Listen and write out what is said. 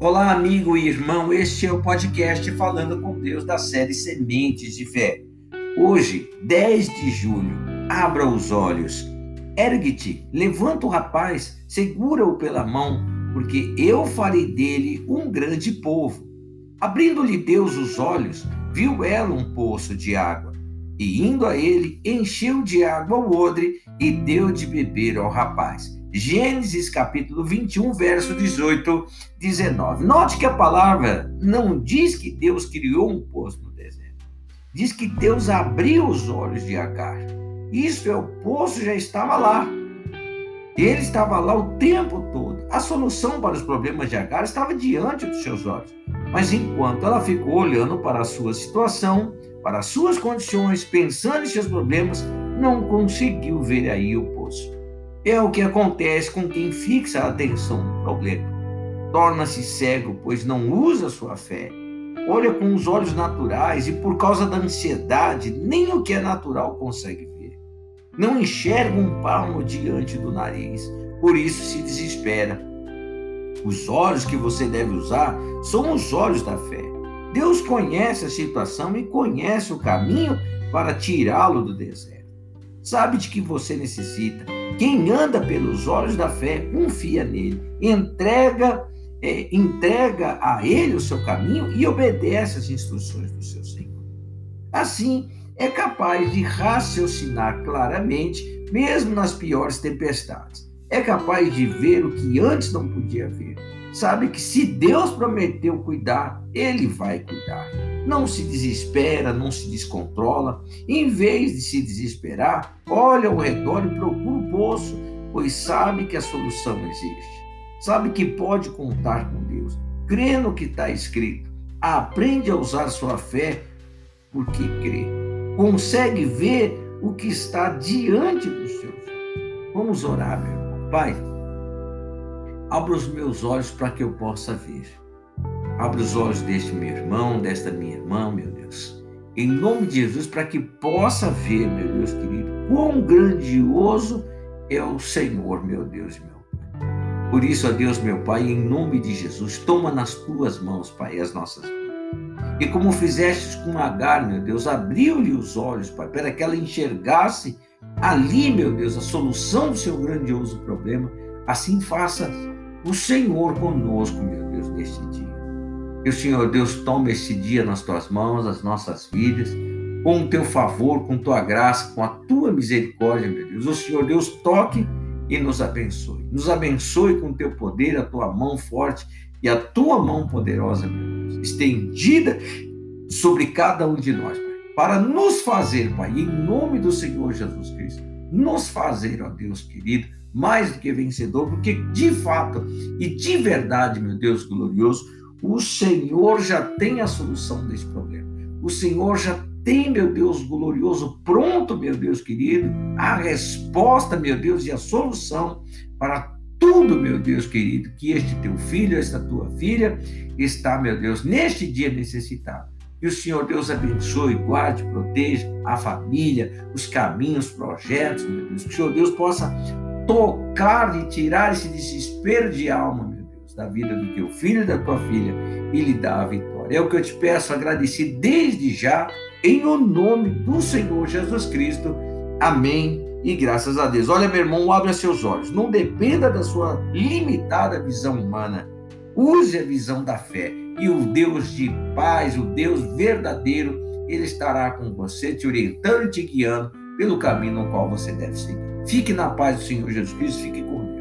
Olá, amigo e irmão, este é o podcast Falando com Deus da série Sementes de Fé. Hoje, 10 de julho, abra os olhos, ergue-te, levanta o rapaz, segura-o pela mão, porque eu farei dele um grande povo. Abrindo-lhe Deus os olhos, viu ela um poço de água, e indo a ele, encheu de água o odre e deu de beber ao rapaz. Gênesis capítulo 21, verso 18, 19. Note que a palavra não diz que Deus criou um poço no deserto. Diz que Deus abriu os olhos de Agar. Isso é, o poço já estava lá. Ele estava lá o tempo todo. A solução para os problemas de Agar estava diante dos seus olhos. Mas enquanto ela ficou olhando para a sua situação, para as suas condições, pensando em seus problemas, não conseguiu ver aí o poço. É o que acontece com quem fixa a atenção no problema. Torna-se cego, pois não usa sua fé. Olha com os olhos naturais e, por causa da ansiedade, nem o que é natural consegue ver. Não enxerga um palmo diante do nariz, por isso se desespera. Os olhos que você deve usar são os olhos da fé. Deus conhece a situação e conhece o caminho para tirá-lo do deserto sabe de que você necessita. Quem anda pelos olhos da fé, confia nele, entrega, é, entrega a ele o seu caminho e obedece às instruções do seu Senhor. Assim, é capaz de raciocinar claramente, mesmo nas piores tempestades. É capaz de ver o que antes não podia ver sabe que se Deus prometeu cuidar, Ele vai cuidar. Não se desespera, não se descontrola. Em vez de se desesperar, olha ao redor e procura o poço, pois sabe que a solução existe. Sabe que pode contar com Deus. Crê no que está escrito. Aprende a usar sua fé porque crê. Consegue ver o que está diante dos seus olhos. Vamos orar, meu irmão. Pai, Abra os meus olhos para que eu possa ver. Abra os olhos deste meu irmão, desta minha irmã, meu Deus. Em nome de Jesus, para que possa ver, meu Deus querido, quão grandioso é o Senhor, meu Deus meu. Por isso, ó Deus, meu Pai, em nome de Jesus, toma nas tuas mãos, Pai, as nossas vidas. E como fizestes com Agar, meu Deus, abriu-lhe os olhos, Pai, para que ela enxergasse ali, meu Deus, a solução do seu grandioso problema. Assim faça o Senhor conosco, meu Deus, neste dia. Que o Senhor Deus tome esse dia nas tuas mãos, as nossas vidas, com o teu favor, com tua graça, com a tua misericórdia, meu Deus. O Senhor Deus toque e nos abençoe. Nos abençoe com o teu poder, a tua mão forte e a tua mão poderosa, meu Deus, estendida sobre cada um de nós, Pai, para nos fazer, Pai, em nome do Senhor Jesus Cristo, nos fazer, ó Deus querido, mais do que vencedor, porque de fato e de verdade, meu Deus glorioso, o Senhor já tem a solução desse problema. O Senhor já tem, meu Deus glorioso, pronto, meu Deus querido, a resposta, meu Deus, e a solução para tudo, meu Deus querido, que este teu filho, esta tua filha está, meu Deus, neste dia necessitado. Que o Senhor Deus abençoe, guarde, proteja a família, os caminhos, os projetos, meu Deus. Que o Senhor Deus possa tocar e tirar esse desespero de alma, meu Deus, da vida do teu filho e da tua filha e lhe dar a vitória. É o que eu te peço, agradecido desde já, em o nome do Senhor Jesus Cristo. Amém. E graças a Deus. Olha, meu irmão, abra seus olhos. Não dependa da sua limitada visão humana. Use a visão da fé. E o Deus de paz, o Deus verdadeiro, ele estará com você, te orientando e te guiando pelo caminho no qual você deve seguir. Fique na paz do Senhor Jesus Cristo, fique com Deus.